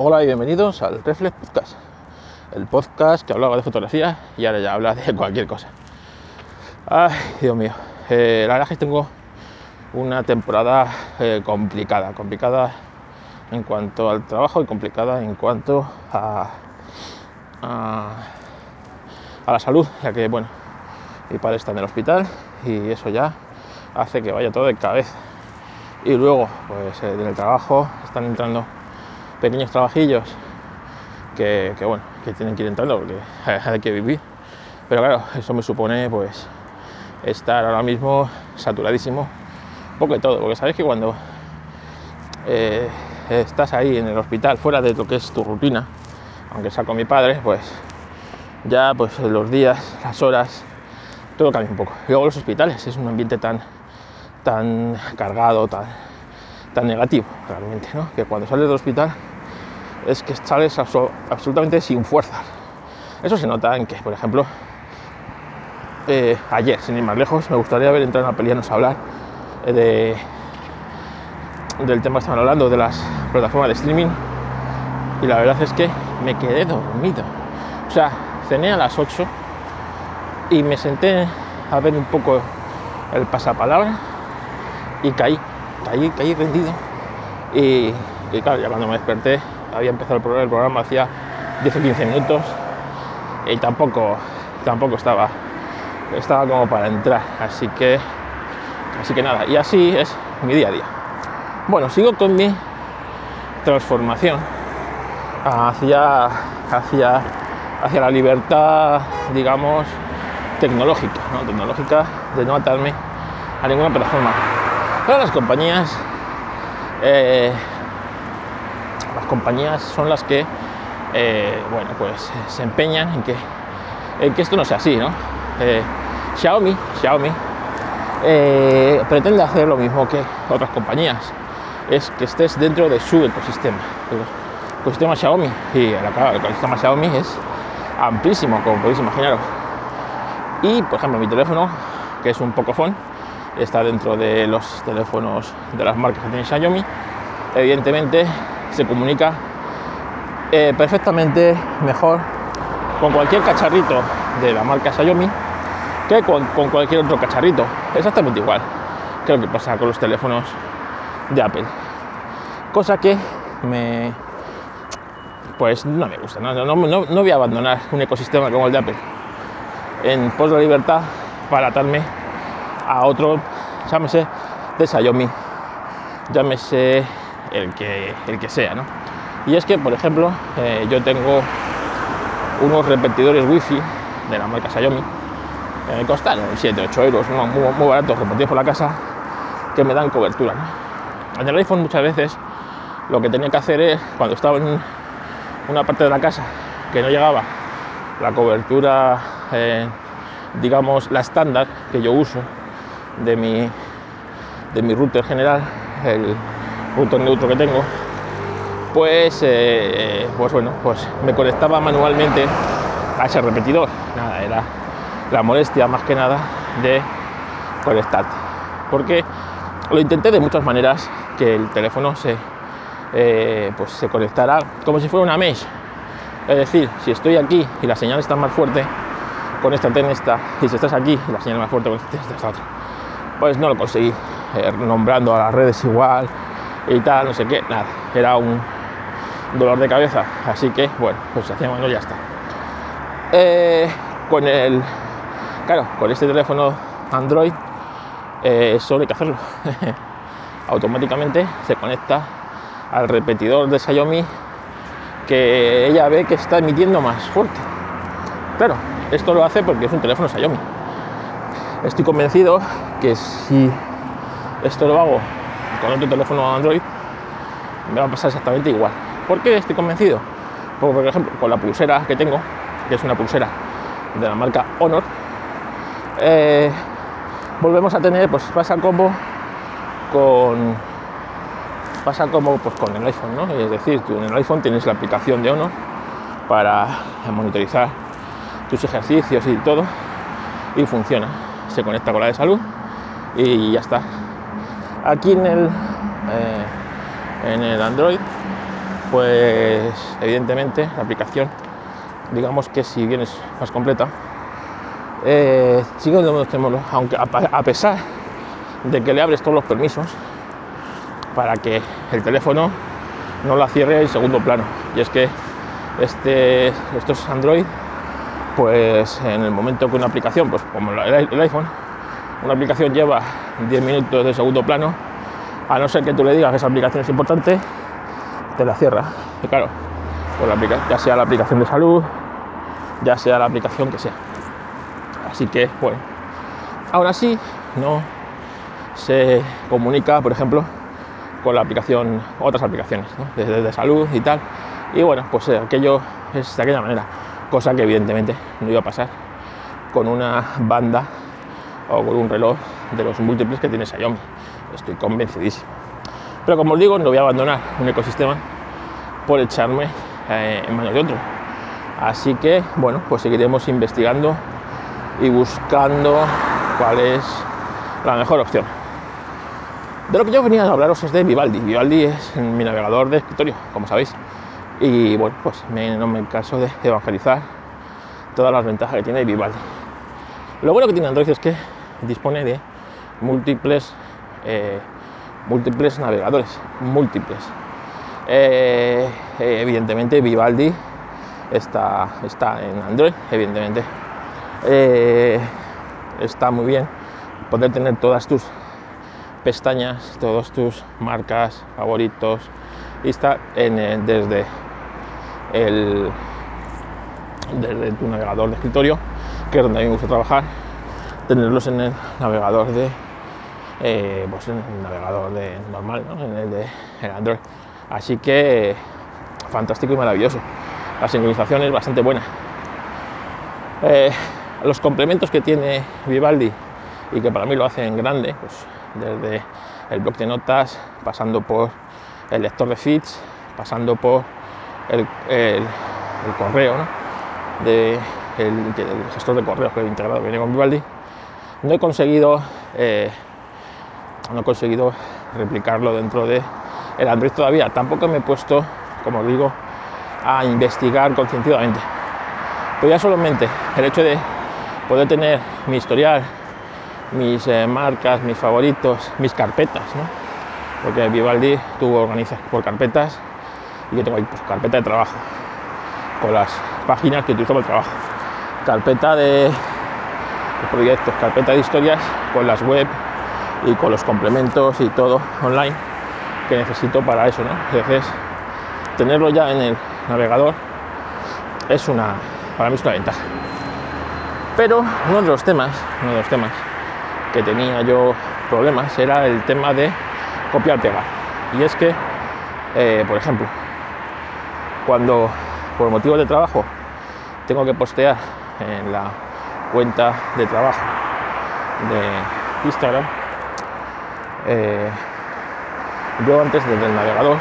Hola y bienvenidos al Reflex Podcast, el podcast que hablaba de fotografía y ahora ya habla de cualquier cosa. Ay, Dios mío, eh, la verdad es que tengo una temporada eh, complicada, complicada en cuanto al trabajo y complicada en cuanto a, a, la salud, ya que bueno, mi padre está en el hospital y eso ya hace que vaya todo de cabeza. Y luego, pues eh, en el trabajo están entrando pequeños trabajillos que, bueno, que tienen que ir entrando porque hay que vivir. Pero claro, eso me supone pues estar ahora mismo saturadísimo, un poco de todo, porque sabes que cuando eh, estás ahí en el hospital, fuera de lo que es tu rutina, aunque sea con mi padre, pues ya pues los días, las horas, todo cambia un poco. Luego los hospitales, es un ambiente tan, tan cargado, tan, tan negativo realmente, ¿no? que cuando sales del hospital es que sales absolutamente sin fuerzas. Eso se nota en que, por ejemplo, eh, ayer, sin ir más lejos, me gustaría haber entrado en la peli a hablar eh, de, del tema que estaban hablando, de las plataformas de streaming, y la verdad es que me quedé dormido. O sea, cené a las 8 y me senté a ver un poco el pasapalabra y caí, caí, caí rendido. Y, claro, ya cuando me desperté había empezado el programa, el programa hacía 10 o 15 minutos y tampoco, tampoco estaba, estaba como para entrar, así que, así que nada, y así es mi día a día. Bueno, sigo con mi transformación hacia, hacia, hacia la libertad, digamos, tecnológica, ¿no? tecnológica de no atarme a ninguna plataforma. Las compañías eh, las compañías son las que, eh, bueno, pues se empeñan en que, en que esto no sea así, ¿no? Eh, Xiaomi, Xiaomi pretende hacer lo mismo que otras compañías, es que estés dentro de su ecosistema. El ecosistema Xiaomi, y el ecosistema Xiaomi es amplísimo, como podéis imaginaros. Y, por ejemplo, mi teléfono, que es un Pocophone, está dentro de los teléfonos de las marcas que tiene Xiaomi. Evidentemente, se comunica eh, perfectamente mejor con cualquier cacharrito de la marca Xiaomi que con, cualquier otro cacharrito. Exactamente igual. Creo que pasa con los teléfonos de Apple. Cosa que me. Pues no me gusta. No, no, no, no voy a abandonar un ecosistema como el de Apple en pos la libertad para atarme a otro, llámese de Xiaomi, llámese el que, el que sea. ¿no? Y es que, por ejemplo, eh, yo tengo unos repetidores wifi de la marca Xiaomi, me costaron 7, 8 euros, muy, muy baratos, por la casa, que me dan cobertura. En el iPhone muchas veces lo que tenía que hacer es, cuando estaba en una parte de la casa que no llegaba la cobertura, eh, digamos, la estándar que yo uso de mi, de mi router general, el, punto neutro que tengo, pues, eh, pues bueno, pues me conectaba manualmente a ese repetidor. Nada, era la molestia más que nada de conectarte. Porque lo intenté de muchas maneras que el teléfono se, eh, pues se conectara como si fuera una mesh. Es decir, si estoy aquí y la señal está más fuerte, conéctate en esta. Y si estás aquí y la señal más fuerte, conéctate en esta otra. Pues no lo conseguí. Eh, nombrando a las redes igual, y tal, no sé qué, nada, era un dolor de cabeza, así que bueno, pues hacía mano ya está. Eh, con el, claro, con este teléfono Android, eh, solo hay que hacerlo. Automáticamente se conecta al repetidor de Xiaomi que ella ve que está emitiendo más fuerte. Claro, esto lo hace porque es un teléfono Xiaomi. Estoy convencido que si esto lo hago con otro teléfono Android me va a pasar exactamente igual. ¿Por qué estoy convencido? Porque, por ejemplo, con la pulsera que tengo, que es una pulsera de la marca Honor, eh, volvemos a tener, pues pasa como con pasa como pues, con el iPhone, ¿no? Es decir, tú en el iPhone tienes la aplicación de Honor para monitorizar tus ejercicios y todo y funciona. Se conecta con la de salud y ya está. Aquí en el, eh, en el Android pues evidentemente la aplicación, digamos que si bien es más completa, eh, sigue donde aunque a pesar de que le abres todos los permisos para que el teléfono no la cierre en segundo plano. Y es que este, estos Android, pues en el momento que una aplicación, pues como el iPhone, una aplicación lleva 10 minutos de segundo plano, a no ser que tú le digas que esa aplicación es importante, te la cierra. Y claro, pues ya sea la aplicación de salud, ya sea la aplicación que sea. Así que, bueno, aún así no se comunica, por ejemplo, con la aplicación, otras aplicaciones, de, salud y tal. Y bueno, pues eh, aquello es de aquella manera, cosa que evidentemente no iba a pasar con una banda o con un reloj de los múltiples que tiene Xiaomi. Estoy convencidísimo. Pero como os digo, no voy a abandonar un ecosistema por echarme eh, en manos de otro. Así que, bueno, pues seguiremos investigando y buscando cuál es la mejor opción. De lo que yo venía a hablaros es de Vivaldi. Vivaldi es mi navegador de escritorio, como sabéis. Y bueno, pues no me canso de evangelizar todas las ventajas que tiene Vivaldi. Lo bueno que tiene Android es que dispone de múltiples, eh, múltiples navegadores, múltiples. Eh, evidentemente Vivaldi está, está en Android, evidentemente. Eh, está muy bien poder tener todas tus pestañas, todos tus marcas, favoritos, y está en, desde, el, desde tu navegador de escritorio, que es donde a mí me gusta trabajar, tenerlos en el navegador de eh, pues en el navegador de normal, en el de Android. Así que fantástico y maravilloso. La sincronización es bastante buena. Eh, los complementos que tiene Vivaldi y que para mí lo hacen grande, pues desde el blog de notas, pasando por el lector de feeds, pasando por el, correo, de, el, gestor de correos que he integrado viene con Vivaldi, no he conseguido eh, no he conseguido replicarlo dentro de el Android todavía. Tampoco me he puesto, como digo, a investigar conscientemente. Pero ya solamente el hecho de poder tener mi historial mis eh, marcas, mis favoritos, mis carpetas, ¿no? Porque Vivaldi tú organizas por carpetas y yo tengo ahí pues, carpeta de trabajo con las páginas que utilizo para el trabajo, carpeta de, proyectos, carpeta de historias con las web y con los complementos y todo online que necesito para eso, ¿no? Entonces, tenerlo ya en el navegador es una, para mí es una ventaja. Pero uno de los temas, uno de los temas que tenía yo problemas era el tema de copiar-pegar. Y es que, eh, por ejemplo, cuando por motivos de trabajo tengo que postear en la cuenta de trabajo de Instagram, eh, yo antes desde el navegador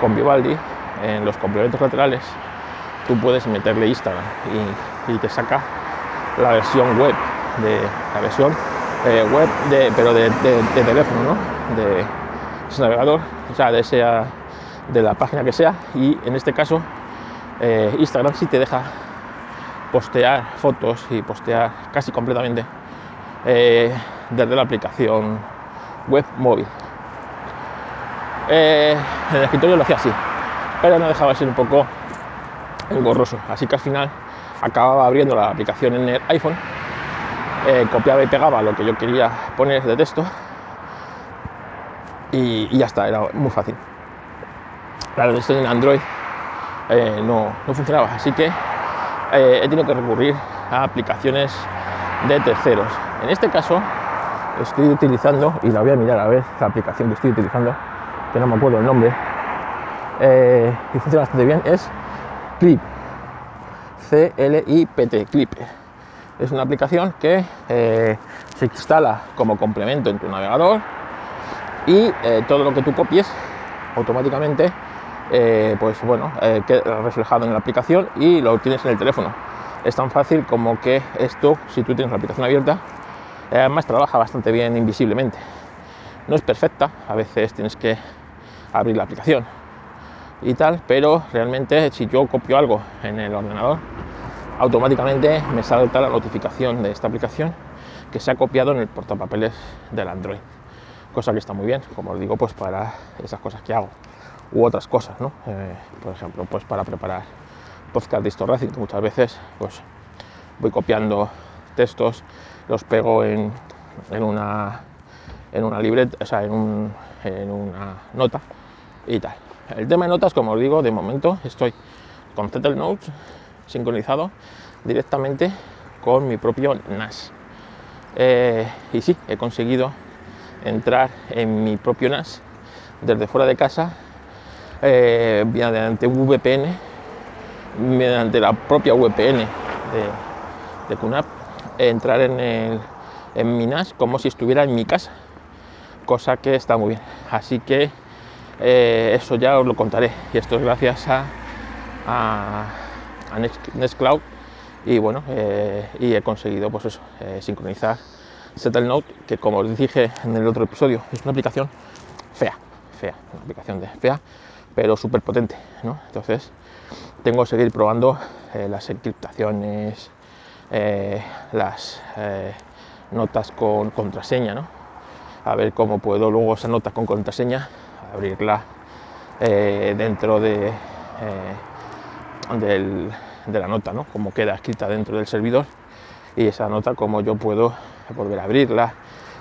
con Vivaldi en los complementos laterales tú puedes meterle Instagram y te saca la versión web de la versión eh, web, de, pero de, teléfono, ¿no? de ese navegador, o sea, de, sea, de la página que sea. Y en este caso, eh, Instagram sí te deja postear fotos y postear casi completamente eh, desde la aplicación web móvil. en el escritorio lo hacía así, pero no dejaba de ser un poco engorroso. Así que al final acababa abriendo la aplicación en el iPhone eh, copiaba y pegaba lo que yo quería poner de texto y, ya está, era muy fácil. Claro, esto en Android eh, no, funcionaba, así que eh, he tenido que recurrir a aplicaciones de terceros. En este caso estoy utilizando, y la voy a mirar a ver la aplicación que estoy utilizando, que no me acuerdo el nombre, y funciona bastante bien, es Clip. C-L-I-P-T, Clip es una aplicación que eh, se instala como complemento en tu navegador y eh, todo lo que tú copies automáticamente eh, pues bueno queda reflejado en la aplicación y lo tienes en el teléfono es tan fácil como que esto si tú tienes la aplicación abierta además trabaja bastante bien invisiblemente no es perfecta a veces tienes que abrir la aplicación y tal, pero realmente si yo copio algo en el ordenador, automáticamente me salta la notificación de esta aplicación que se ha copiado en el portapapeles del Android. Cosa que está muy bien, como os digo, pues para esas cosas que hago. U otras cosas, ¿no? Eh, por ejemplo, pues para preparar podcast de Racing, muchas veces pues voy copiando textos, los pego en, en una en una libreta, o sea, en, en una nota y tal. El tema de notas, como os digo, de momento estoy con Zettel Notes sincronizado directamente con mi propio NAS. Eh, y sí, he conseguido entrar en mi propio NAS desde fuera de casa eh, mediante VPN, mediante la propia VPN de, de QNAP, entrar en, el, en mi NAS como si estuviera en mi casa, cosa que está muy bien. Así que eh, eso ya os lo contaré. Y esto es gracias a, a, Nextcloud. Y bueno, eh, y he conseguido pues eso, eh, sincronizar Settle que como os dije en el otro episodio, es una aplicación fea, fea, una aplicación de fea, pero súper potente. ¿no? Entonces, tengo que seguir probando las encriptaciones, las notas con contraseña, ¿no? a ver cómo puedo luego esa nota con contraseña abrirla eh, dentro de, eh, de la nota, ¿no? como queda escrita dentro del servidor y esa nota como yo puedo volver a abrirla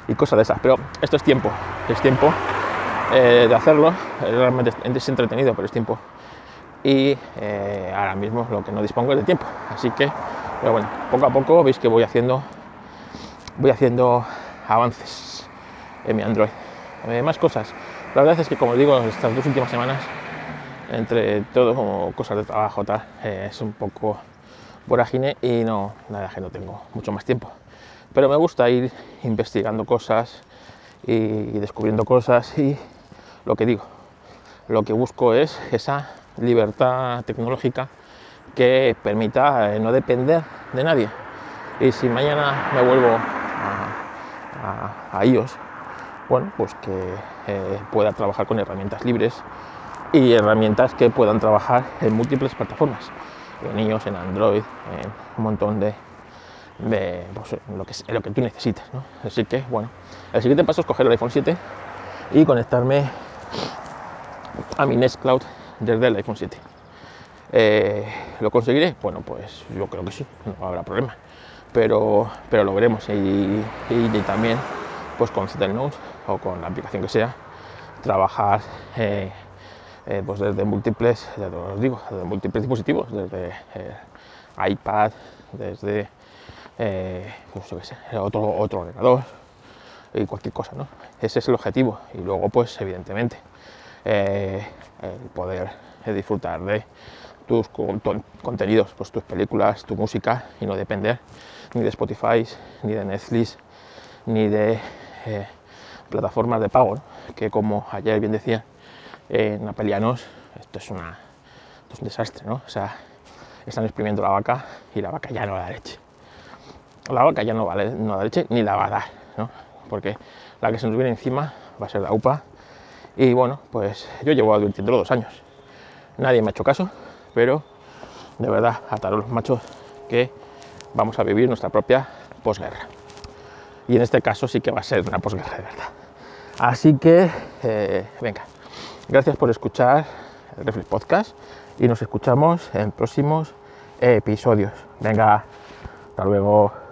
y cosas de esas. Pero esto es tiempo, es tiempo eh, de hacerlo, realmente es entretenido, pero es tiempo. Y ahora mismo lo que no dispongo es de tiempo. Así que, pero bueno, poco a poco veis que voy haciendo, voy haciendo avances en mi Android. más cosas. La verdad es que, como digo, estas dos últimas semanas, entre todo, como cosas de trabajo, tal, eh, es un poco vorágine y no, nada que no tengo mucho más tiempo. Pero me gusta ir investigando cosas y descubriendo cosas y lo que digo, lo que busco es esa libertad tecnológica que permita eh, no depender de nadie. Y si mañana me vuelvo a, a, iOS, bueno, pues que eh, pueda trabajar con herramientas libres y herramientas que puedan trabajar en múltiples plataformas, en iOS, en Android, en un montón de, pues, lo, que, lo que tú necesites. Así que, bueno, el siguiente paso es coger el iPhone 7 y conectarme a mi Nextcloud desde el iPhone 7. Eh, ¿Lo conseguiré? Bueno, pues yo creo que sí, no habrá problema. Pero, pero lo veremos. Y, y también pues con Notes o con la aplicación que sea, trabajar eh, eh, pues desde múltiples, ya os digo, desde múltiples dispositivos, desde iPad, desde pues, otro, otro ordenador y cualquier cosa, ¿no? Ese es el objetivo. Y luego, pues, evidentemente, el poder disfrutar de tus contenidos, pues tus películas, tu música y no depender ni de Spotify, ni de Netflix, ni de plataformas de pago, que como ayer bien decía en Apelianos, esto es, una, un desastre, ¿no? O sea, están exprimiendo la vaca y la vaca ya no da leche. La vaca ya no, vale, no da leche ni la va a dar, ¿no? Porque la que se nos viene encima va a ser la UPA. Y bueno, pues yo llevo advirtiéndolo dos años. Nadie me ha hecho caso, pero de verdad, ataros machos que vamos a vivir nuestra propia posguerra y en este caso sí que va a ser una posguerra de verdad. Así que, eh, venga, gracias por escuchar el Reflex Podcast y nos escuchamos en próximos episodios. Venga, hasta luego.